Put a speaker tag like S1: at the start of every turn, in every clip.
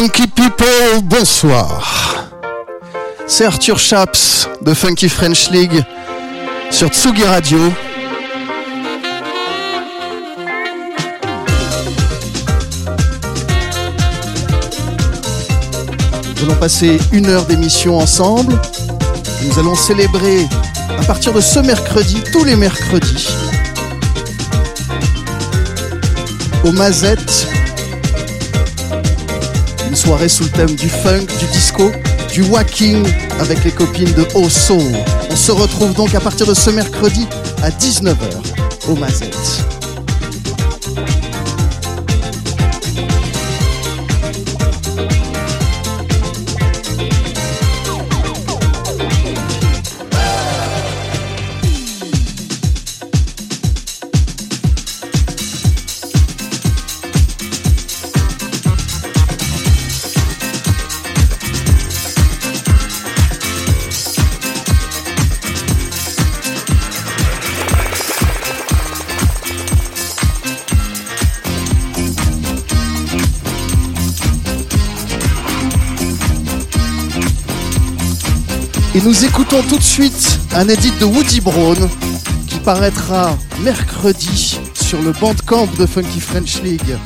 S1: Funky People, bonsoir. C'est Arthur Chaps de Funky French League sur Tsugi Radio. Nous allons passer une heure d'émission ensemble. Nous allons célébrer à partir de ce mercredi, tous les mercredis, au Mazette, soirée sous le thème du funk, du disco, du walking avec les copines de Oh Soul. On se retrouve donc à partir de ce mercredi à 19h au Mazette. Et nous écoutons tout de suite un edit de Woody Brown qui paraîtra mercredi sur le bandcamp de Funky French League.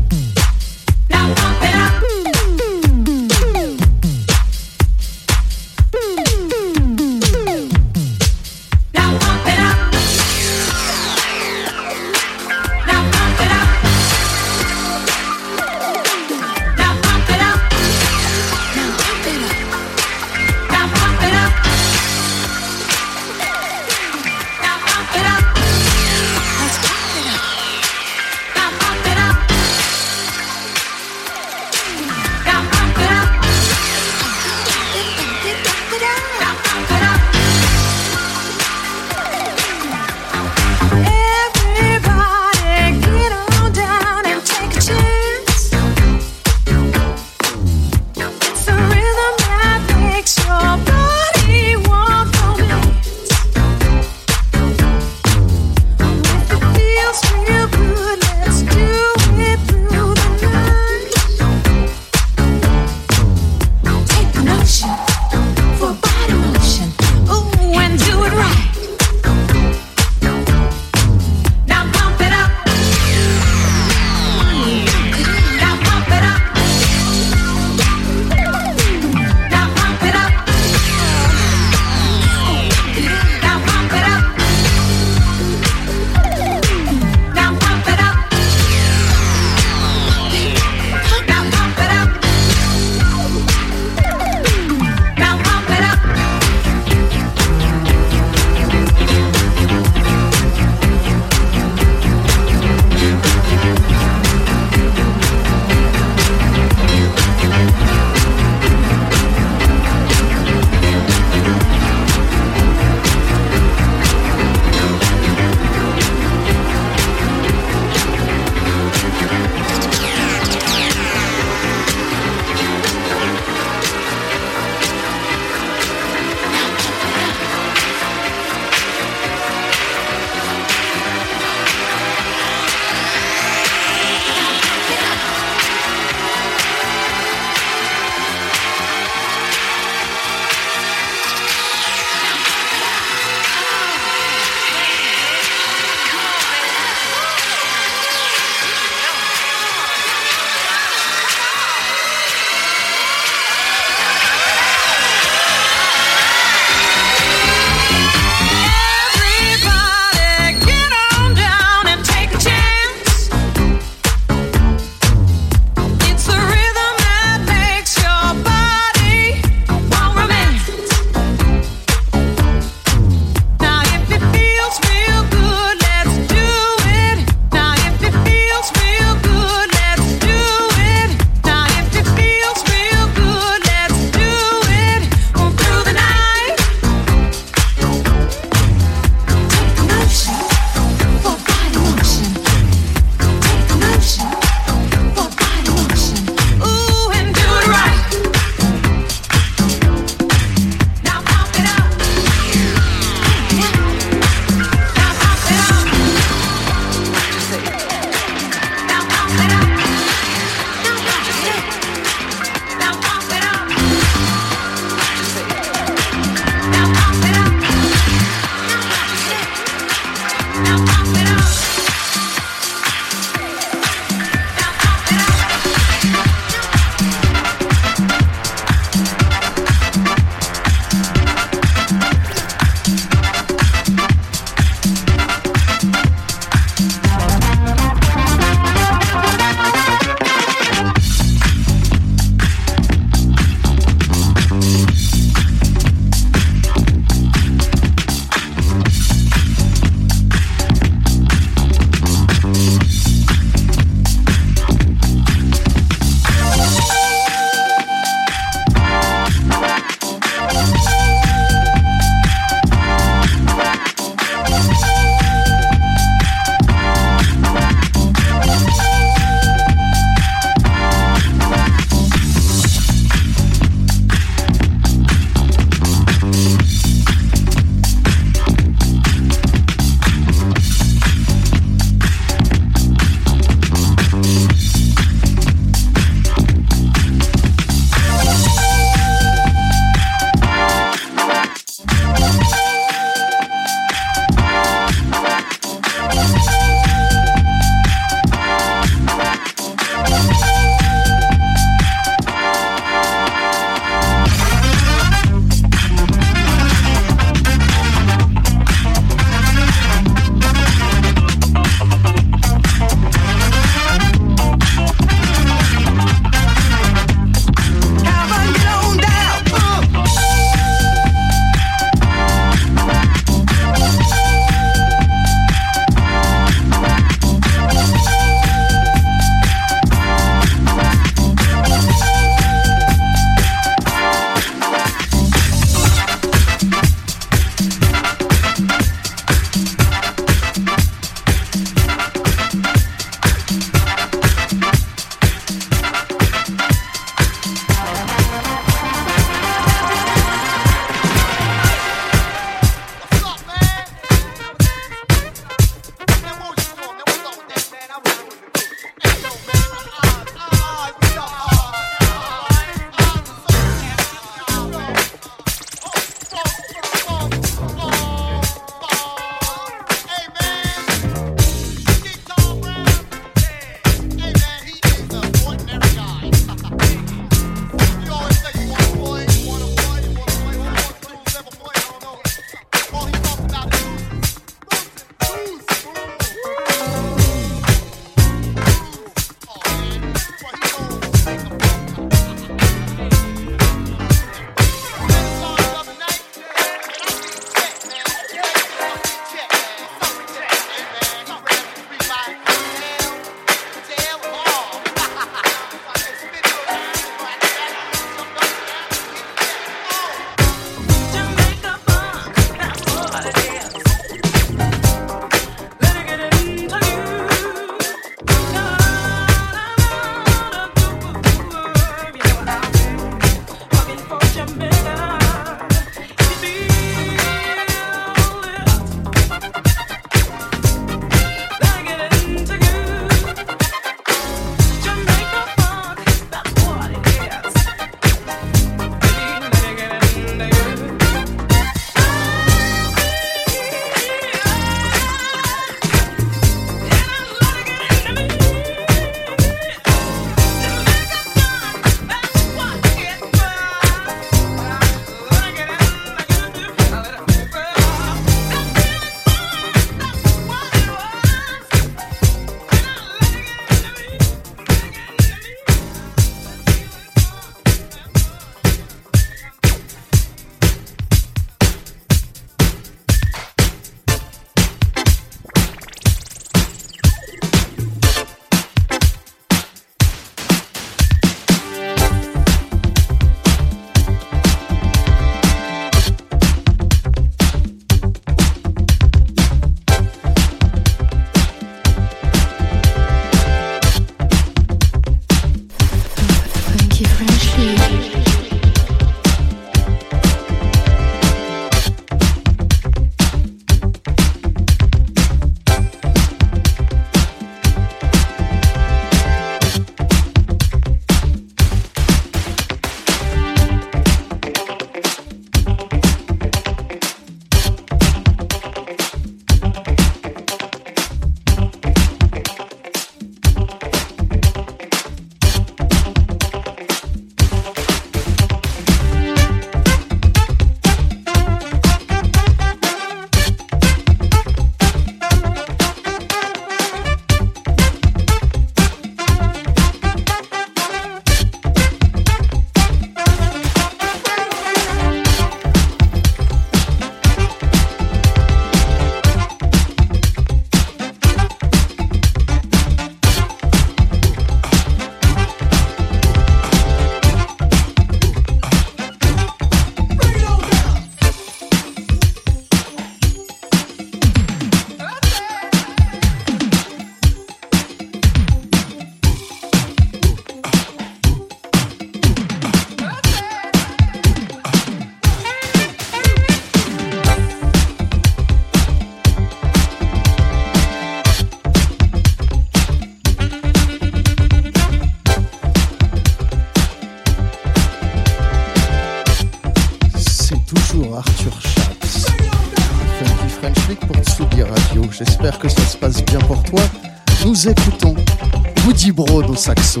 S1: Broad au saxo.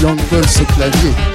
S1: Young au clavier.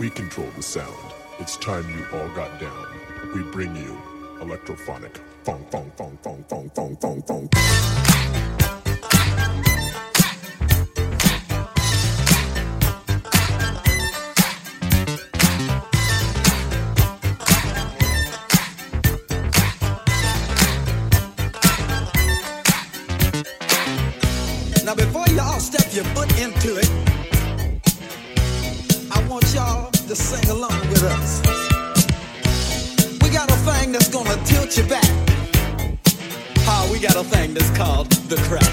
S2: We control the sound. It's time you all got crack. So get cracking. Cracking. Let's get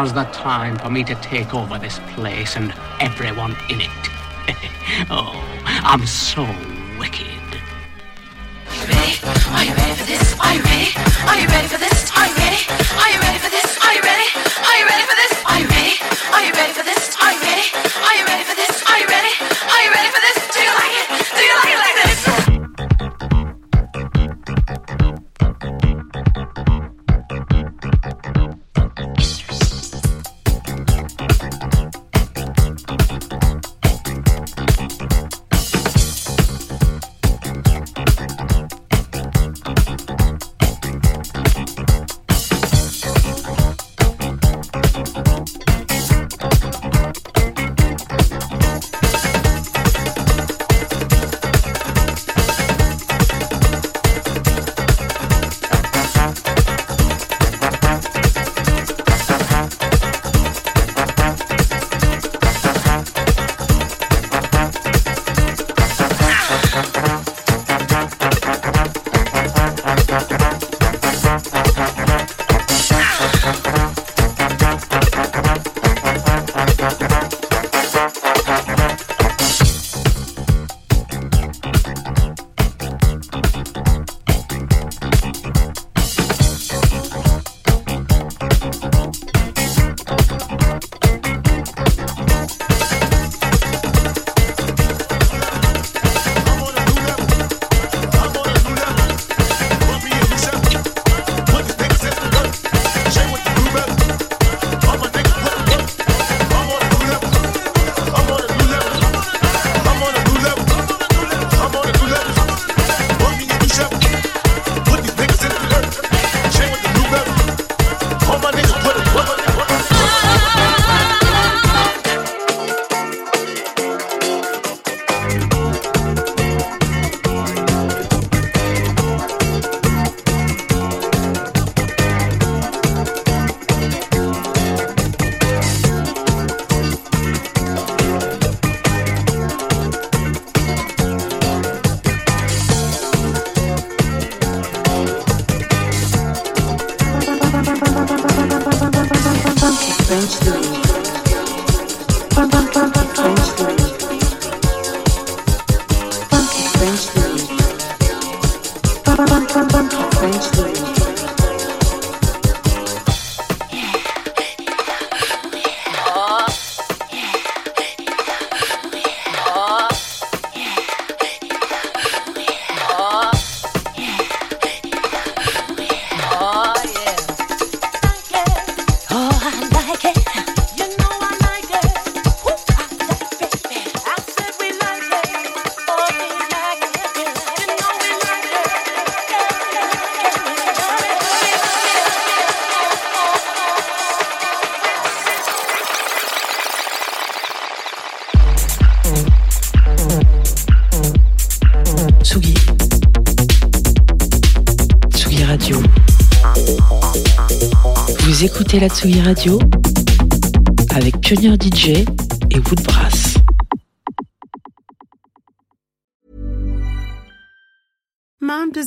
S3: now's the time for me to take over this place and everyone in it. oh, I'm so wicked.
S4: ready? Are you ready for this? Are you ready? Are you ready for this? Are you ready? Are you ready for this? Are you ready? Are you ready for this? Are you ready? Are you ready for this? Are you ready? Are you ready for this? Are you ready? Are you ready for this? Do you like it? Do you like it
S5: écoutez la Tsugi Radio avec Pionnier DJ et Woodbrass.